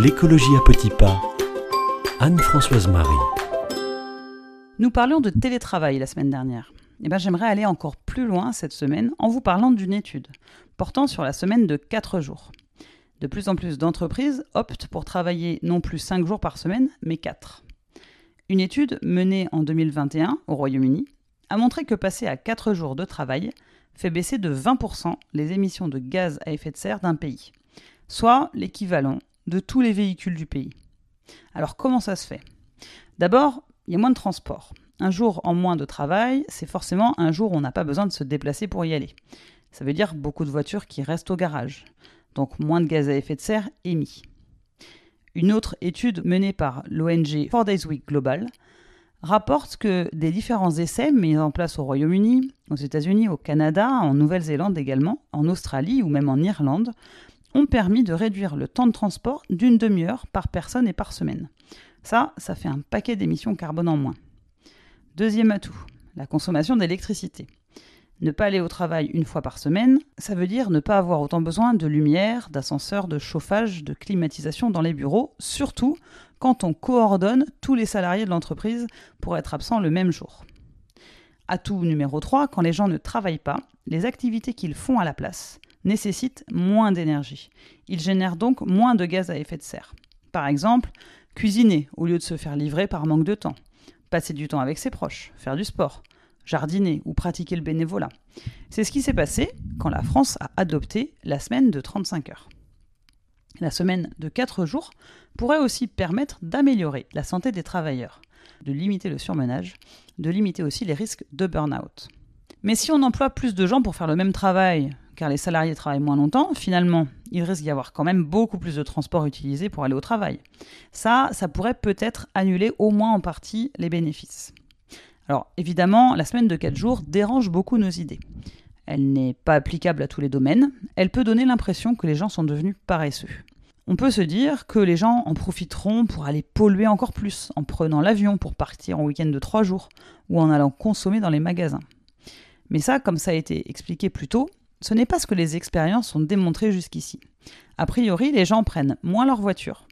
L'écologie à petits pas. Anne-Françoise Marie. Nous parlions de télétravail la semaine dernière. Eh ben, j'aimerais aller encore plus loin cette semaine en vous parlant d'une étude portant sur la semaine de 4 jours. De plus en plus d'entreprises optent pour travailler non plus 5 jours par semaine, mais 4. Une étude menée en 2021 au Royaume-Uni a montré que passer à 4 jours de travail fait baisser de 20% les émissions de gaz à effet de serre d'un pays, soit l'équivalent de tous les véhicules du pays. Alors comment ça se fait? D'abord, il y a moins de transport. Un jour en moins de travail, c'est forcément un jour où on n'a pas besoin de se déplacer pour y aller. Ça veut dire beaucoup de voitures qui restent au garage, donc moins de gaz à effet de serre émis. Une autre étude menée par l'ONG 4 Days Week Global rapporte que des différents essais mis en place au Royaume-Uni, aux États-Unis, au Canada, en Nouvelle-Zélande également, en Australie ou même en Irlande, ont permis de réduire le temps de transport d'une demi-heure par personne et par semaine. Ça, ça fait un paquet d'émissions carbone en moins. Deuxième atout, la consommation d'électricité. Ne pas aller au travail une fois par semaine, ça veut dire ne pas avoir autant besoin de lumière, d'ascenseur, de chauffage, de climatisation dans les bureaux, surtout quand on coordonne tous les salariés de l'entreprise pour être absents le même jour. Atout numéro 3, quand les gens ne travaillent pas, les activités qu'ils font à la place nécessitent moins d'énergie. Ils génèrent donc moins de gaz à effet de serre. Par exemple, cuisiner au lieu de se faire livrer par manque de temps, passer du temps avec ses proches, faire du sport, jardiner ou pratiquer le bénévolat. C'est ce qui s'est passé quand la France a adopté la semaine de 35 heures. La semaine de 4 jours pourrait aussi permettre d'améliorer la santé des travailleurs, de limiter le surmenage, de limiter aussi les risques de burn-out. Mais si on emploie plus de gens pour faire le même travail, car les salariés travaillent moins longtemps, finalement, il risque d'y avoir quand même beaucoup plus de transports utilisés pour aller au travail. Ça, ça pourrait peut-être annuler au moins en partie les bénéfices. Alors évidemment, la semaine de 4 jours dérange beaucoup nos idées. Elle n'est pas applicable à tous les domaines, elle peut donner l'impression que les gens sont devenus paresseux. On peut se dire que les gens en profiteront pour aller polluer encore plus, en prenant l'avion pour partir en week-end de 3 jours, ou en allant consommer dans les magasins. Mais ça, comme ça a été expliqué plus tôt, ce n'est pas ce que les expériences ont démontré jusqu'ici. A priori, les gens prennent moins leur voiture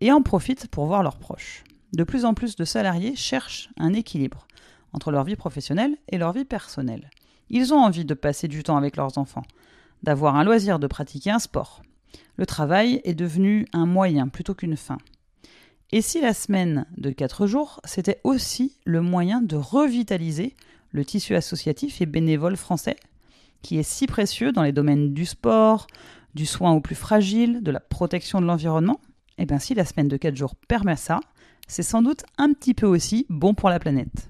et en profitent pour voir leurs proches. De plus en plus de salariés cherchent un équilibre entre leur vie professionnelle et leur vie personnelle. Ils ont envie de passer du temps avec leurs enfants, d'avoir un loisir, de pratiquer un sport. Le travail est devenu un moyen plutôt qu'une fin. Et si la semaine de 4 jours, c'était aussi le moyen de revitaliser le tissu associatif et bénévole français, qui est si précieux dans les domaines du sport, du soin aux plus fragiles, de la protection de l'environnement Eh bien si la semaine de 4 jours permet ça, c'est sans doute un petit peu aussi bon pour la planète.